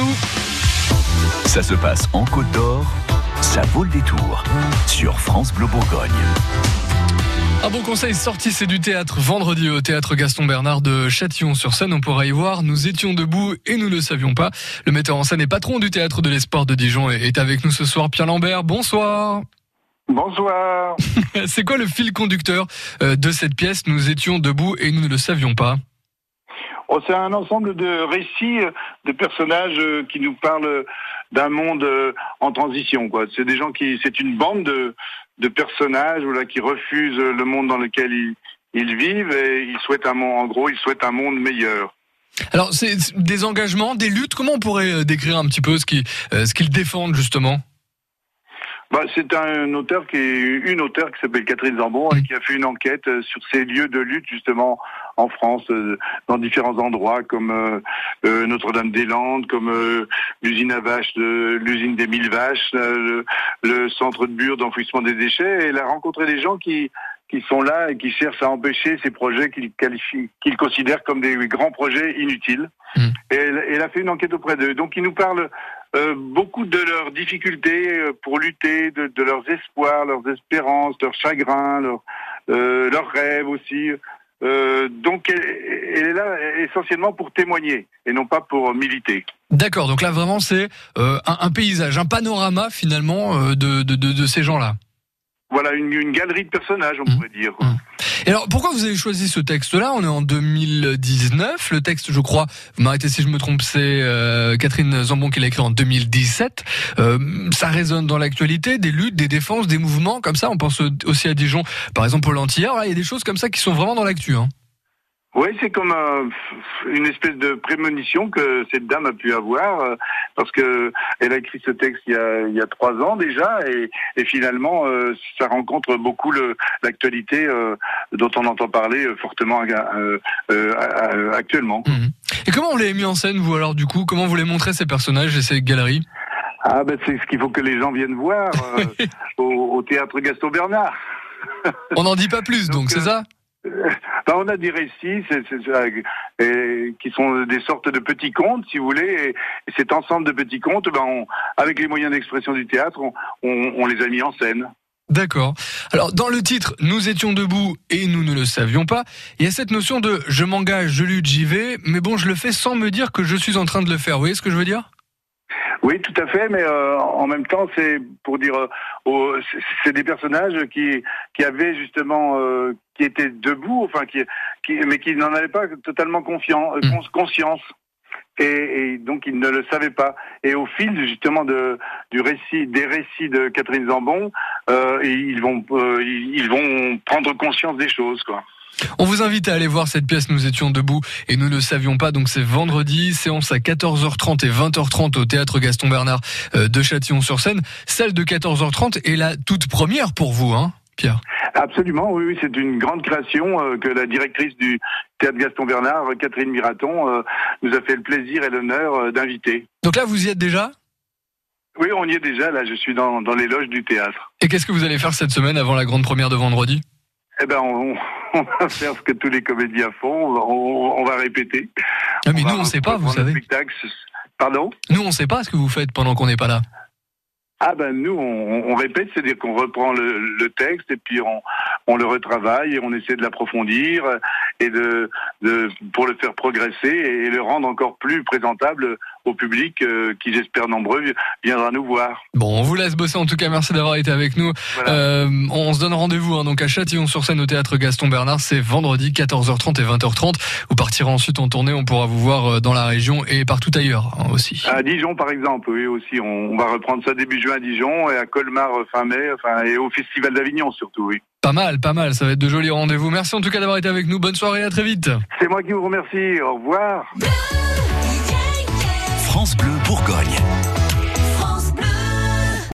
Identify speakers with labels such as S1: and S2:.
S1: nous.
S2: Ça se passe en Côte d'Or, ça vaut le détour sur France Bleu Bourgogne.
S1: Un bon conseil sorti, c'est du théâtre vendredi au théâtre Gaston Bernard de Châtillon-sur-Seine. On pourra y voir. Nous étions debout et nous ne le savions pas. Le metteur en scène et patron du théâtre de l'espoir de Dijon est avec nous ce soir. Pierre Lambert, bonsoir.
S3: Bonsoir.
S1: c'est quoi le fil conducteur euh, de cette pièce Nous étions debout et nous ne le savions pas?
S3: Oh, c'est un ensemble de récits, de personnages euh, qui nous parlent d'un monde euh, en transition. C'est des gens qui, c'est une bande de, personnages qui refusent le monde dans lequel ils, vivent et ils souhaitent un monde, en gros, ils souhaitent un monde meilleur.
S1: Alors, c'est des engagements, des luttes? Comment on pourrait euh, décrire un petit peu euh, ce qu'ils défendent justement?
S3: Bah, c'est un auteur qui est une auteure qui s'appelle Catherine Zambon et qui a fait une enquête euh, sur ces lieux de lutte justement en France, dans différents endroits comme Notre-Dame-des-Landes, comme l'usine à vaches, l'usine des mille vaches, le, le, centre de Bure d'enfouissement des déchets. Et elle a rencontré des gens qui qui sont là et qui cherchent à empêcher ces projets qu'ils qualifient, qu'ils considèrent comme des grands projets inutiles. Mmh. Et elle, a fait une enquête auprès d'eux. Donc, ils nous parlent euh, beaucoup de leurs difficultés euh, pour lutter, de, de, leurs espoirs, leurs espérances, leurs chagrins, leurs, euh, leurs rêves aussi. Euh, donc, elle, elle, est là essentiellement pour témoigner et non pas pour militer.
S1: D'accord. Donc là, vraiment, c'est un, un, paysage, un panorama finalement de, de, de, de ces gens-là
S3: voilà une, une, galerie de personnages, on mmh. pourrait dire. Mmh.
S1: Et alors, pourquoi vous avez choisi ce texte-là? On est en 2019. Le texte, je crois, vous m'arrêtez si je me trompe, c'est euh, Catherine Zambon qui l'a écrit en 2017. Euh, ça résonne dans l'actualité, des luttes, des défenses, des mouvements comme ça. On pense aussi à Dijon, par exemple, au Lantillard. Il y a des choses comme ça qui sont vraiment dans l'actu. Hein.
S3: Oui, c'est comme un, une espèce de prémonition que cette dame a pu avoir, euh, parce que elle a écrit ce texte il y a, il y a trois ans déjà, et, et finalement, euh, ça rencontre beaucoup l'actualité euh, dont on entend parler fortement actuellement.
S1: Mmh. Et comment vous l'avez mis en scène, vous alors du coup? Comment vous voulez montrer ces personnages et ces galeries?
S3: Ah ben c'est ce qu'il faut que les gens viennent voir au, au, théâtre Gaston Bernard.
S1: on n'en dit pas plus, donc, donc c'est ça?
S3: ben, on a des récits c'est, qui sont des sortes de petits contes, si vous voulez, et, et cet ensemble de petits contes, ben, on, avec les moyens d'expression du théâtre, on, on, on les a mis en scène.
S1: D'accord. Alors dans le titre, nous étions debout et nous ne le savions pas. Il y a cette notion de je m'engage, je lutte, j'y vais, mais bon, je le fais sans me dire que je suis en train de le faire. Vous voyez ce que je veux dire?
S3: Oui, tout à fait, mais euh, en même temps, c'est pour dire, euh, c'est des personnages qui qui avaient justement, euh, qui étaient debout, enfin, qui, qui mais qui n'en avaient pas totalement confiance, mmh. conscience. Et, donc ils ne le savaient pas. Et au fil justement de, du récit, des récits de Catherine Zambon, euh, ils vont, euh, ils vont prendre conscience des choses, quoi.
S1: On vous invite à aller voir cette pièce. Nous étions debout et nous ne savions pas. Donc c'est vendredi, séance à 14h30 et 20h30 au théâtre Gaston Bernard euh, de Châtillon-sur-Seine. Celle de 14h30 est la toute première pour vous, hein, Pierre?
S3: Absolument, oui, oui c'est une grande création euh, que la directrice du théâtre Gaston Bernard, Catherine Miraton, euh, nous a fait le plaisir et l'honneur d'inviter.
S1: Donc là, vous y êtes déjà?
S3: Oui, on y est déjà. Là, je suis dans, dans les loges du théâtre.
S1: Et qu'est-ce que vous allez faire cette semaine avant la grande première de vendredi?
S3: Eh ben, on, on, va faire ce que tous les comédiens font. On, on va répéter.
S1: Ah, mais nous, on ne sait pas, vous savez.
S3: Pardon?
S1: Nous, on ne sait pas ce que vous faites pendant qu'on n'est pas là.
S3: Ah ben nous on, répète, c'est-à-dire qu'on reprend le, le, texte et puis on, on le retravaille et on essaie de l'approfondir et de, de pour le faire progresser et le rendre encore plus présentable au public euh, qui j'espère nombreux viendra nous voir.
S1: Bon, on vous laisse bosser en tout cas. Merci d'avoir été avec nous. Voilà. Euh, on se donne rendez-vous hein, donc à Châtillon-sur-Seine au théâtre Gaston Bernard. C'est vendredi 14h30 et 20h30. Vous partirez ensuite en tournée. On pourra vous voir euh, dans la région et partout ailleurs hein, aussi.
S3: À Dijon par exemple, oui aussi. On, on va reprendre ça début juin à Dijon et à Colmar fin mai, enfin, et au Festival d'Avignon surtout, oui.
S1: Pas mal, pas mal, ça va être de jolis rendez-vous. Merci en tout cas d'avoir été avec nous. Bonne soirée, à très vite.
S3: C'est moi qui vous remercie. Au revoir.
S2: France Bleu Bourgogne.